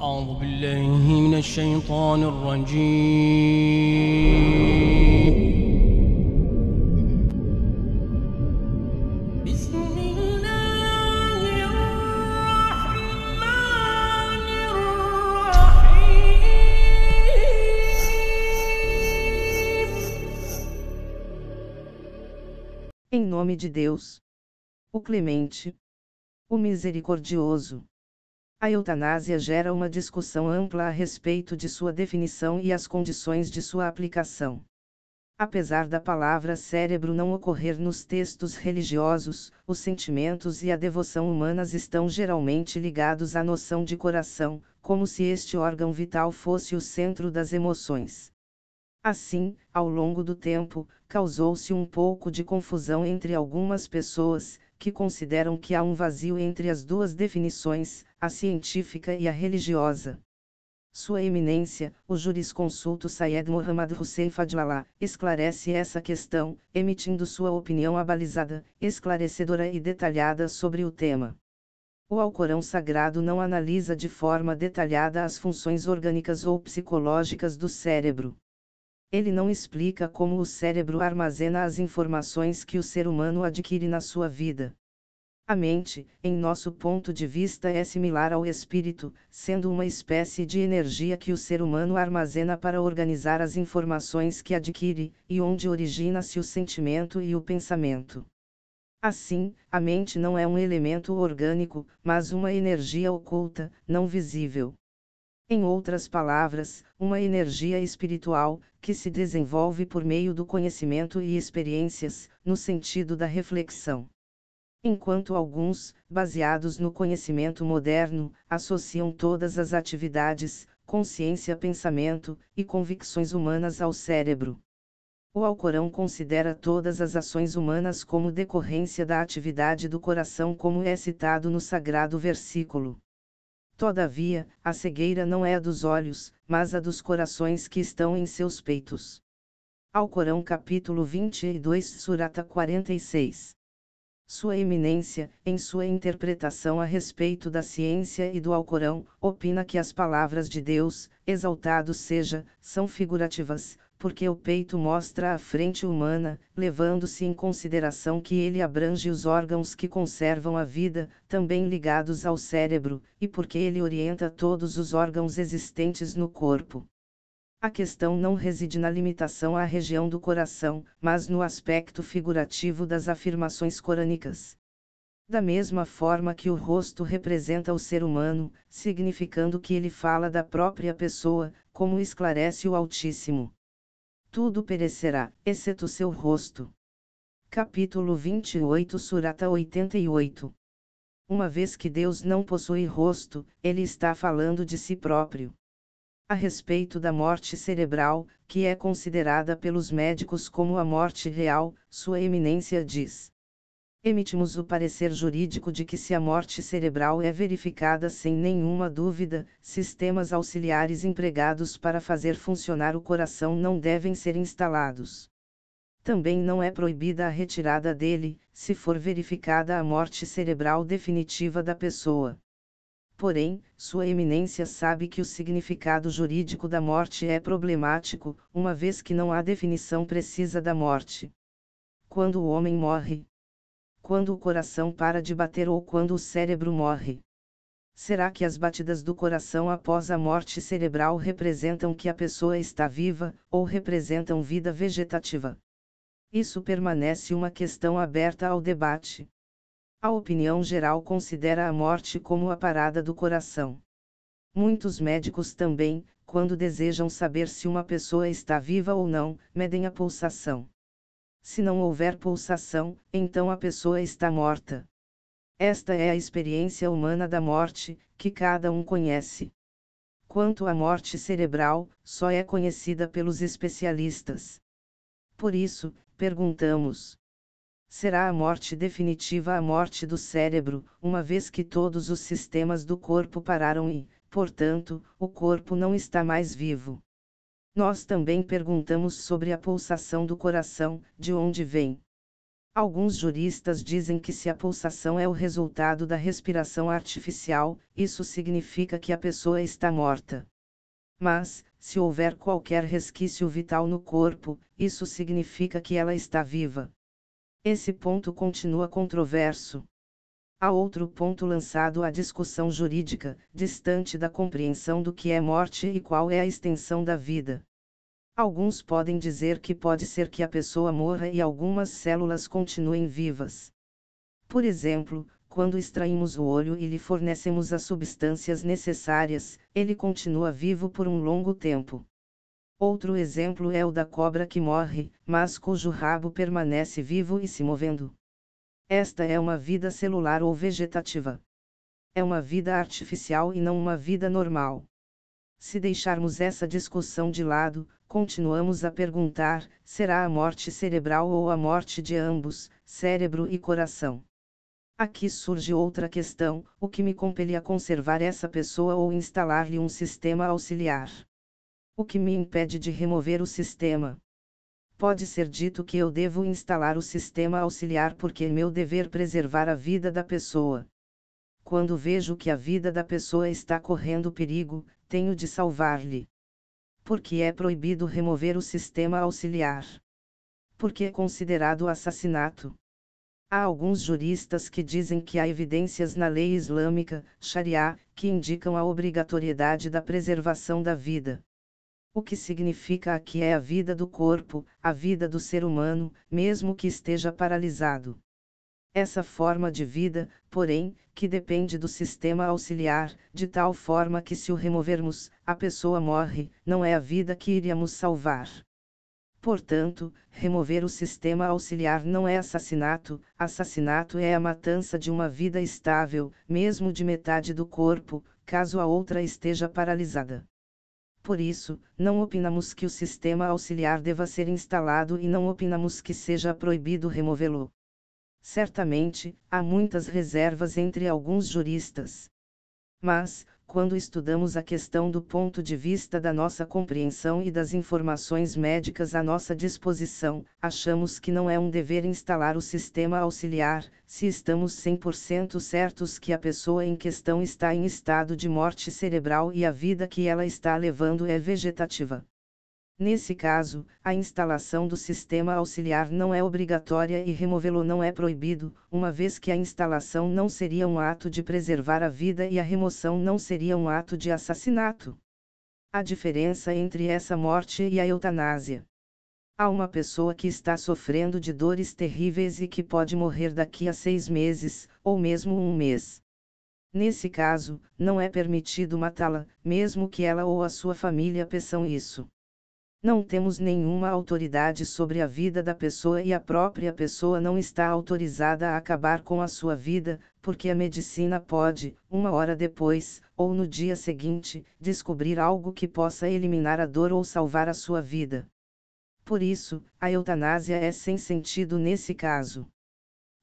أعوذ بالله من الشيطان الرجيم بسم الله الرحمن الرحيم Em nome de Deus, o Clemente, o Misericordioso. A eutanásia gera uma discussão ampla a respeito de sua definição e as condições de sua aplicação. Apesar da palavra cérebro não ocorrer nos textos religiosos, os sentimentos e a devoção humanas estão geralmente ligados à noção de coração, como se este órgão vital fosse o centro das emoções. Assim, ao longo do tempo, causou-se um pouco de confusão entre algumas pessoas, que consideram que há um vazio entre as duas definições, a científica e a religiosa. Sua Eminência, o jurisconsulto Sayed Muhammad Hussein Fadlallah, esclarece essa questão, emitindo sua opinião abalizada, esclarecedora e detalhada sobre o tema. O Alcorão Sagrado não analisa de forma detalhada as funções orgânicas ou psicológicas do cérebro. Ele não explica como o cérebro armazena as informações que o ser humano adquire na sua vida. A mente, em nosso ponto de vista, é similar ao espírito, sendo uma espécie de energia que o ser humano armazena para organizar as informações que adquire, e onde origina-se o sentimento e o pensamento. Assim, a mente não é um elemento orgânico, mas uma energia oculta, não visível. Em outras palavras, uma energia espiritual, que se desenvolve por meio do conhecimento e experiências, no sentido da reflexão. Enquanto alguns, baseados no conhecimento moderno, associam todas as atividades, consciência, pensamento e convicções humanas ao cérebro. O Alcorão considera todas as ações humanas como decorrência da atividade do coração, como é citado no sagrado versículo. Todavia, a cegueira não é a dos olhos, mas a dos corações que estão em seus peitos. Alcorão capítulo 22 Surata 46 Sua Eminência, em sua interpretação a respeito da ciência e do Alcorão, opina que as palavras de Deus, exaltado seja, são figurativas, porque o peito mostra a frente humana, levando-se em consideração que ele abrange os órgãos que conservam a vida, também ligados ao cérebro, e porque ele orienta todos os órgãos existentes no corpo. A questão não reside na limitação à região do coração, mas no aspecto figurativo das afirmações corânicas. Da mesma forma que o rosto representa o ser humano, significando que ele fala da própria pessoa, como esclarece o Altíssimo tudo perecerá, exceto seu rosto. Capítulo 28 Surata 88 Uma vez que Deus não possui rosto, ele está falando de si próprio. A respeito da morte cerebral, que é considerada pelos médicos como a morte real, Sua Eminência diz: emitimos o parecer jurídico de que se a morte cerebral é verificada sem nenhuma dúvida, sistemas auxiliares empregados para fazer funcionar o coração não devem ser instalados. Também não é proibida a retirada dele, se for verificada a morte cerebral definitiva da pessoa. Porém, Sua Eminência sabe que o significado jurídico da morte é problemático, uma vez que não há definição precisa da morte. Quando o homem morre, quando o coração para de bater ou quando o cérebro morre. Será que as batidas do coração após a morte cerebral representam que a pessoa está viva, ou representam vida vegetativa? Isso permanece uma questão aberta ao debate. A opinião geral considera a morte como a parada do coração. Muitos médicos também, quando desejam saber se uma pessoa está viva ou não, medem a pulsação. Se não houver pulsação, então a pessoa está morta. Esta é a experiência humana da morte, que cada um conhece. Quanto à morte cerebral, só é conhecida pelos especialistas. Por isso, perguntamos: será a morte definitiva a morte do cérebro, uma vez que todos os sistemas do corpo pararam e, portanto, o corpo não está mais vivo? Nós também perguntamos sobre a pulsação do coração, de onde vem. Alguns juristas dizem que se a pulsação é o resultado da respiração artificial, isso significa que a pessoa está morta. Mas, se houver qualquer resquício vital no corpo, isso significa que ela está viva. Esse ponto continua controverso. Há outro ponto lançado à discussão jurídica, distante da compreensão do que é morte e qual é a extensão da vida. Alguns podem dizer que pode ser que a pessoa morra e algumas células continuem vivas. Por exemplo, quando extraímos o olho e lhe fornecemos as substâncias necessárias, ele continua vivo por um longo tempo. Outro exemplo é o da cobra que morre, mas cujo rabo permanece vivo e se movendo. Esta é uma vida celular ou vegetativa. É uma vida artificial e não uma vida normal. Se deixarmos essa discussão de lado, continuamos a perguntar: será a morte cerebral ou a morte de ambos, cérebro e coração? Aqui surge outra questão: o que me compele a conservar essa pessoa ou instalar-lhe um sistema auxiliar? O que me impede de remover o sistema? Pode ser dito que eu devo instalar o sistema auxiliar porque é meu dever preservar a vida da pessoa. Quando vejo que a vida da pessoa está correndo perigo, tenho de salvar-lhe. Porque é proibido remover o sistema auxiliar. Porque é considerado assassinato. Há alguns juristas que dizem que há evidências na lei islâmica, Sharia, que indicam a obrigatoriedade da preservação da vida. O que significa aqui é a vida do corpo, a vida do ser humano, mesmo que esteja paralisado. Essa forma de vida, porém, que depende do sistema auxiliar, de tal forma que se o removermos, a pessoa morre, não é a vida que iríamos salvar. Portanto, remover o sistema auxiliar não é assassinato, assassinato é a matança de uma vida estável, mesmo de metade do corpo, caso a outra esteja paralisada. Por isso, não opinamos que o sistema auxiliar deva ser instalado e não opinamos que seja proibido removê-lo. Certamente, há muitas reservas entre alguns juristas. Mas, quando estudamos a questão do ponto de vista da nossa compreensão e das informações médicas à nossa disposição, achamos que não é um dever instalar o sistema auxiliar, se estamos 100% certos que a pessoa em questão está em estado de morte cerebral e a vida que ela está levando é vegetativa. Nesse caso, a instalação do sistema auxiliar não é obrigatória e removê-lo não é proibido, uma vez que a instalação não seria um ato de preservar a vida e a remoção não seria um ato de assassinato. A diferença entre essa morte e a eutanásia. Há uma pessoa que está sofrendo de dores terríveis e que pode morrer daqui a seis meses, ou mesmo um mês. Nesse caso, não é permitido matá-la, mesmo que ela ou a sua família peçam isso. Não temos nenhuma autoridade sobre a vida da pessoa e a própria pessoa não está autorizada a acabar com a sua vida, porque a medicina pode, uma hora depois, ou no dia seguinte, descobrir algo que possa eliminar a dor ou salvar a sua vida. Por isso, a eutanásia é sem sentido nesse caso.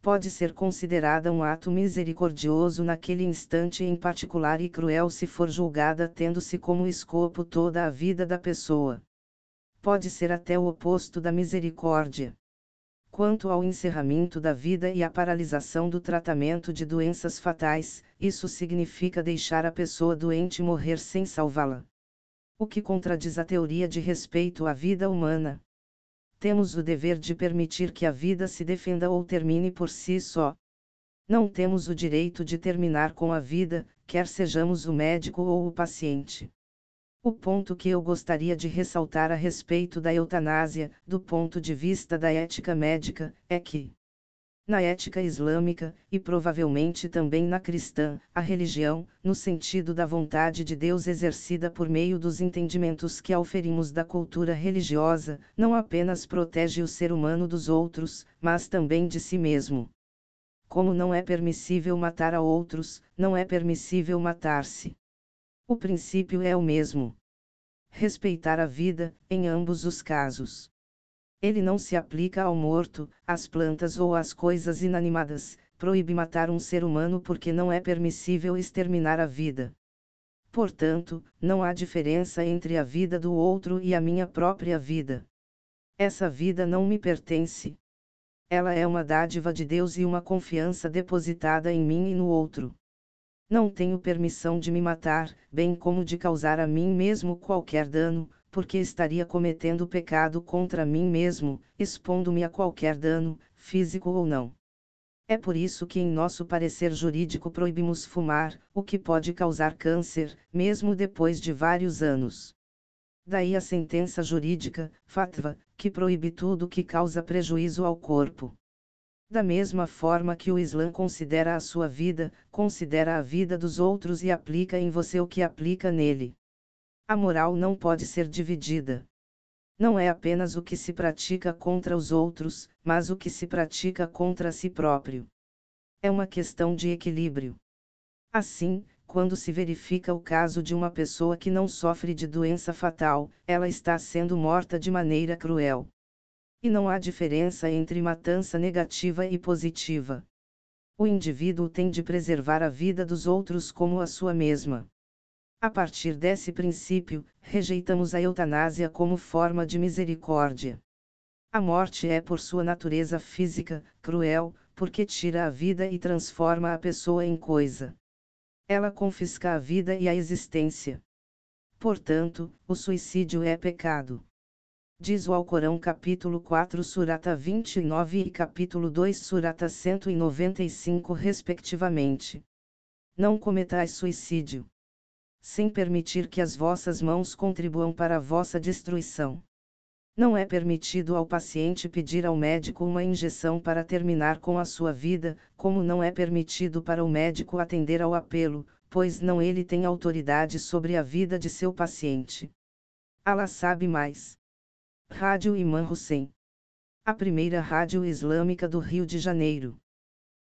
Pode ser considerada um ato misericordioso naquele instante em particular e cruel se for julgada tendo-se como escopo toda a vida da pessoa pode ser até o oposto da misericórdia. Quanto ao encerramento da vida e à paralisação do tratamento de doenças fatais, isso significa deixar a pessoa doente morrer sem salvá-la. O que contradiz a teoria de respeito à vida humana. Temos o dever de permitir que a vida se defenda ou termine por si só. Não temos o direito de terminar com a vida, quer sejamos o médico ou o paciente. O ponto que eu gostaria de ressaltar a respeito da eutanásia, do ponto de vista da ética médica, é que, na ética islâmica, e provavelmente também na cristã, a religião, no sentido da vontade de Deus exercida por meio dos entendimentos que auferimos da cultura religiosa, não apenas protege o ser humano dos outros, mas também de si mesmo. Como não é permissível matar a outros, não é permissível matar-se. O princípio é o mesmo. Respeitar a vida, em ambos os casos. Ele não se aplica ao morto, às plantas ou às coisas inanimadas, proíbe matar um ser humano porque não é permissível exterminar a vida. Portanto, não há diferença entre a vida do outro e a minha própria vida. Essa vida não me pertence. Ela é uma dádiva de Deus e uma confiança depositada em mim e no outro. Não tenho permissão de me matar, bem como de causar a mim mesmo qualquer dano, porque estaria cometendo pecado contra mim mesmo, expondo-me a qualquer dano, físico ou não. É por isso que, em nosso parecer jurídico, proibimos fumar, o que pode causar câncer, mesmo depois de vários anos. Daí a sentença jurídica, fatwa, que proíbe tudo que causa prejuízo ao corpo. Da mesma forma que o Islã considera a sua vida, considera a vida dos outros e aplica em você o que aplica nele. A moral não pode ser dividida. Não é apenas o que se pratica contra os outros, mas o que se pratica contra si próprio. É uma questão de equilíbrio. Assim, quando se verifica o caso de uma pessoa que não sofre de doença fatal, ela está sendo morta de maneira cruel. E não há diferença entre matança negativa e positiva. O indivíduo tem de preservar a vida dos outros como a sua mesma. A partir desse princípio, rejeitamos a eutanásia como forma de misericórdia. A morte é por sua natureza física, cruel, porque tira a vida e transforma a pessoa em coisa. Ela confisca a vida e a existência. Portanto, o suicídio é pecado diz o Alcorão capítulo 4 surata 29 e capítulo 2 surata 195 respectivamente. Não cometais suicídio. Sem permitir que as vossas mãos contribuam para a vossa destruição. Não é permitido ao paciente pedir ao médico uma injeção para terminar com a sua vida, como não é permitido para o médico atender ao apelo, pois não ele tem autoridade sobre a vida de seu paciente. Allah sabe mais. Rádio Imã Hussein. A primeira rádio islâmica do Rio de Janeiro.